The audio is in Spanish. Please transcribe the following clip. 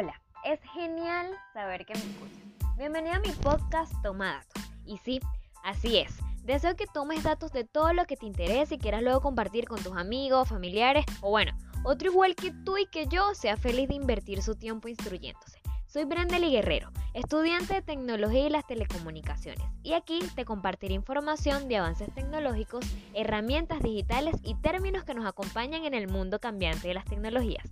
Hola, es genial saber que me escuchas. Bienvenido a mi podcast Toma Datos. Y sí, así es. Deseo que tomes datos de todo lo que te interese y quieras luego compartir con tus amigos, familiares o bueno, otro igual que tú y que yo sea feliz de invertir su tiempo instruyéndose. Soy Brendely Guerrero, estudiante de tecnología y las telecomunicaciones, y aquí te compartiré información de avances tecnológicos, herramientas digitales y términos que nos acompañan en el mundo cambiante de las tecnologías.